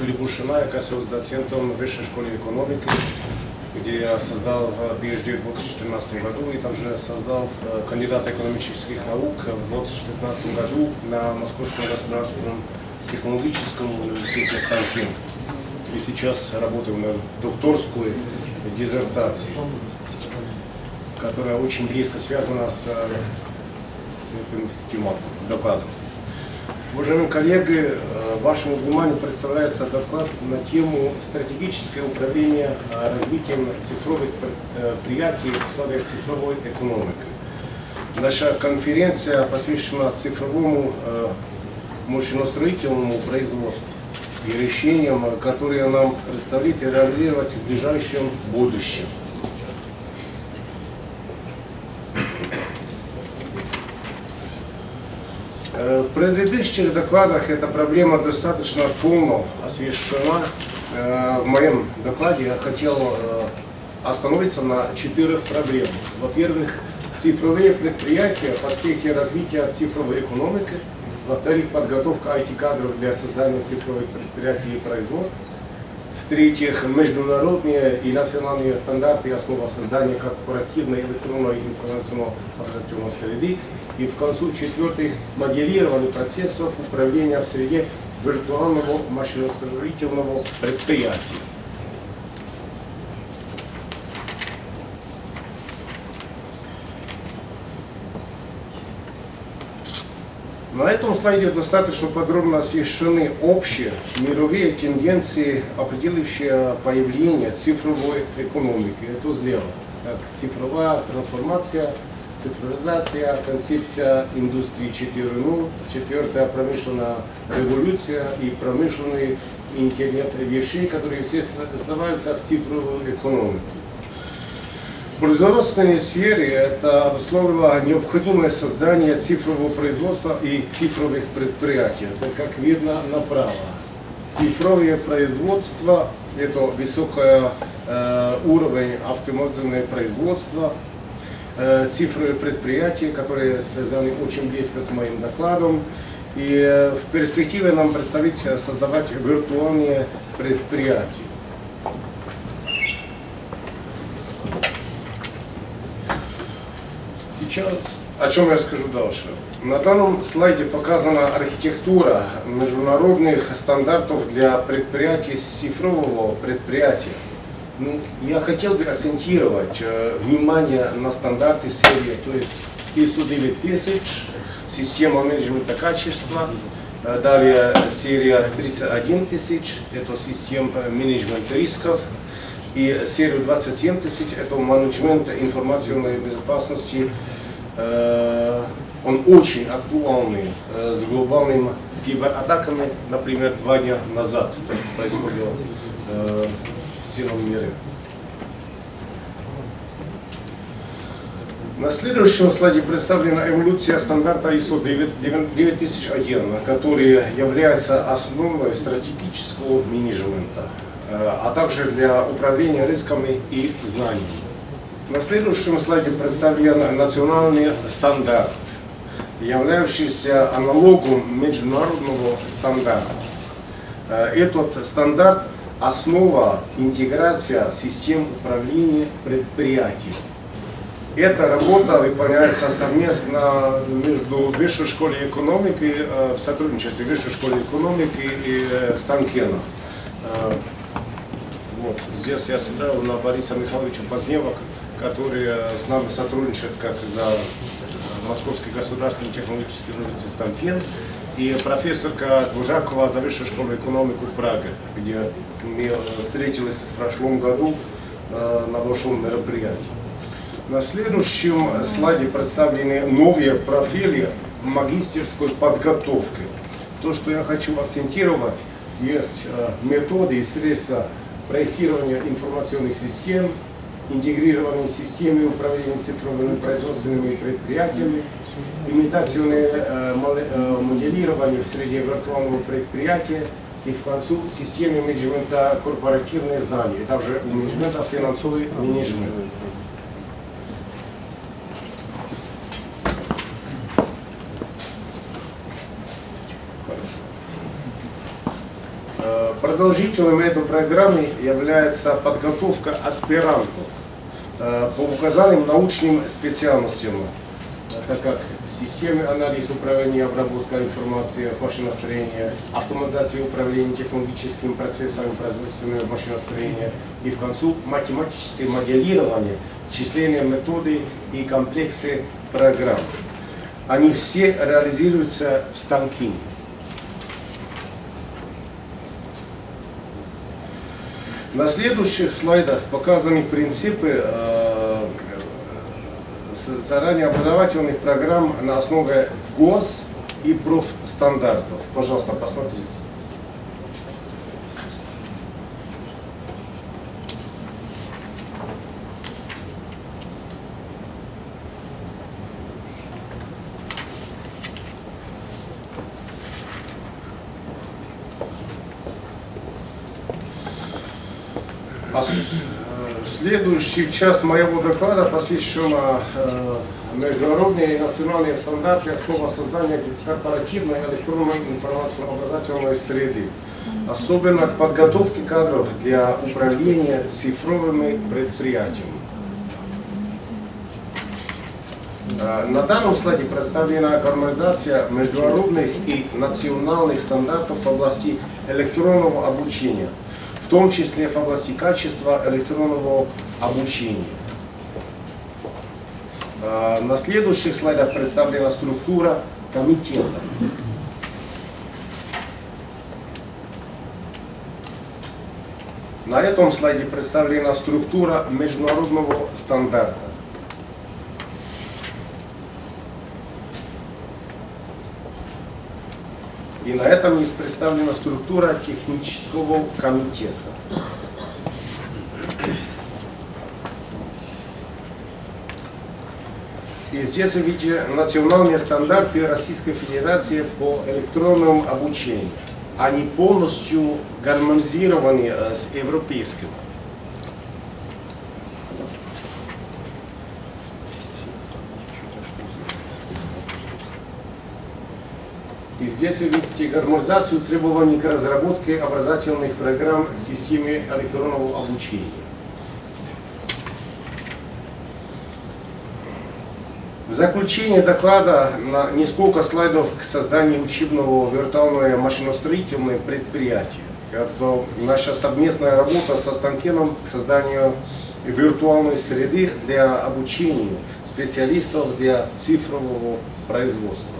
Филиппушина, я оказываюсь доцентом Высшей школы экономики, где я создал PhD в 2014 году и также создал кандидат экономических наук в 2015 году на Московском государственном технологическом университете Станкин. И сейчас работаю на докторской диссертации, которая очень близко связана с этим тематом, докладом. Уважаемые коллеги, вашему вниманию представляется доклад на тему стратегическое управление развитием цифровых предприятий в условиях цифровой экономики. Наша конференция посвящена цифровому мощностроительному производству и решениям, которые нам предстоит реализовать в ближайшем будущем. В предыдущих докладах эта проблема достаточно полно освещена. В моем докладе я хотел остановиться на четырех проблемах. Во-первых, цифровые предприятия в аспекте развития цифровой экономики. Во-вторых, подготовка IT-кадров для создания цифровых предприятий и производств. В-третьих, международные и национальные стандарты и основа создания корпоративной электронной информационно-организационной среды. И в концу, в-четвертых, моделирование процессов управления в среде виртуального машиностроительного предприятия. На этом слайде достаточно подробно освещены общие мировые тенденции, определяющие появление цифровой экономики. Это слева. Как цифровая трансформация, цифровизация, концепция индустрии 4.0, четвертая промышленная революция и промышленный интернет вещей, которые все сливаются в цифровую экономику. Производственной сфере это обусловило необходимое создание цифрового производства и цифровых предприятий. Это как видно направо. Цифровое производство – это высокий э, уровень автоматизированного производства, э, цифровые предприятия, которые связаны очень близко с моим докладом. И э, в перспективе нам предстоит создавать виртуальные предприятия. Сейчас о чем я скажу дальше. На данном слайде показана архитектура международных стандартов для предприятий цифрового предприятия. Ну, я хотел бы акцентировать э, внимание на стандарты серии, то есть ISO 9000, система менеджмента качества, э, далее серия 31000, это система менеджмента рисков, и серию 27000, это менеджмент информационной безопасности он очень актуальный э, с глобальными кибератаками, например, два дня назад происходило э, в целом мире. На следующем слайде представлена эволюция стандарта ISO 9001, который является основой стратегического менеджмента, а также для управления рисками и знаниями. На следующем слайде представлен национальный стандарт, являющийся аналогом международного стандарта. Э, этот стандарт – основа интеграции систем управления предприятий. Эта работа выполняется совместно между Высшей школой экономики, э, в сотрудничестве Высшей школы экономики и э, Станкенов. Вот, здесь я сидел на Бориса Михайловича Позднева, который с нами сотрудничает как за Московский государственный технологический университет Станфен, и профессорка Двужакова за высшую школу экономику в Праге, где мы встретились в прошлом году э, на большом мероприятии. На следующем слайде представлены новые профили магистерской подготовки. То, что я хочу акцентировать, есть э, методы и средства проектирования информационных систем, интегрированной системе управления цифровыми производственными предприятиями, имитационное э, э, моделирование в среде виртуального предприятия и в концу системе менеджмента корпоративные знания, и также менеджмента финансовый менеджмент. Продолжителем этой программы является подготовка аспирантов э, по указанным научным специальностям, так как системы анализ управления обработка информации машиностроения, автоматизация управления технологическими процессами производственного машиностроения и в концу математическое моделирование, численные методы и комплексы программ. Они все реализуются в станке. На следующих слайдах показаны принципы э, заранее образовательных программ на основе ГОС и профстандартов. Пожалуйста, посмотрите. А следующий час моего доклада посвящен э, международные и национальные стандарты основа создания корпоративной электронной информационно-образовательной среды, особенно к подготовке кадров для управления цифровыми предприятиями. Э, на данном слайде представлена гармонизация международных и национальных стандартов в области электронного обучения – том числе в области качества электронного обучения. А, на следующих слайдах представлена структура комитета. На этом слайде представлена структура международного стандарта. И на этом есть представлена структура технического комитета. И здесь вы видите национальные стандарты Российской Федерации по электронному обучению. Они полностью гармонизированы э, с европейским. И здесь вы видите гармонизацию требований к разработке образовательных программ в системе электронного обучения. В заключение доклада на несколько слайдов к созданию учебного виртуального машиностроительного предприятия. Это наша совместная работа со Станкеном к созданию виртуальной среды для обучения специалистов для цифрового производства.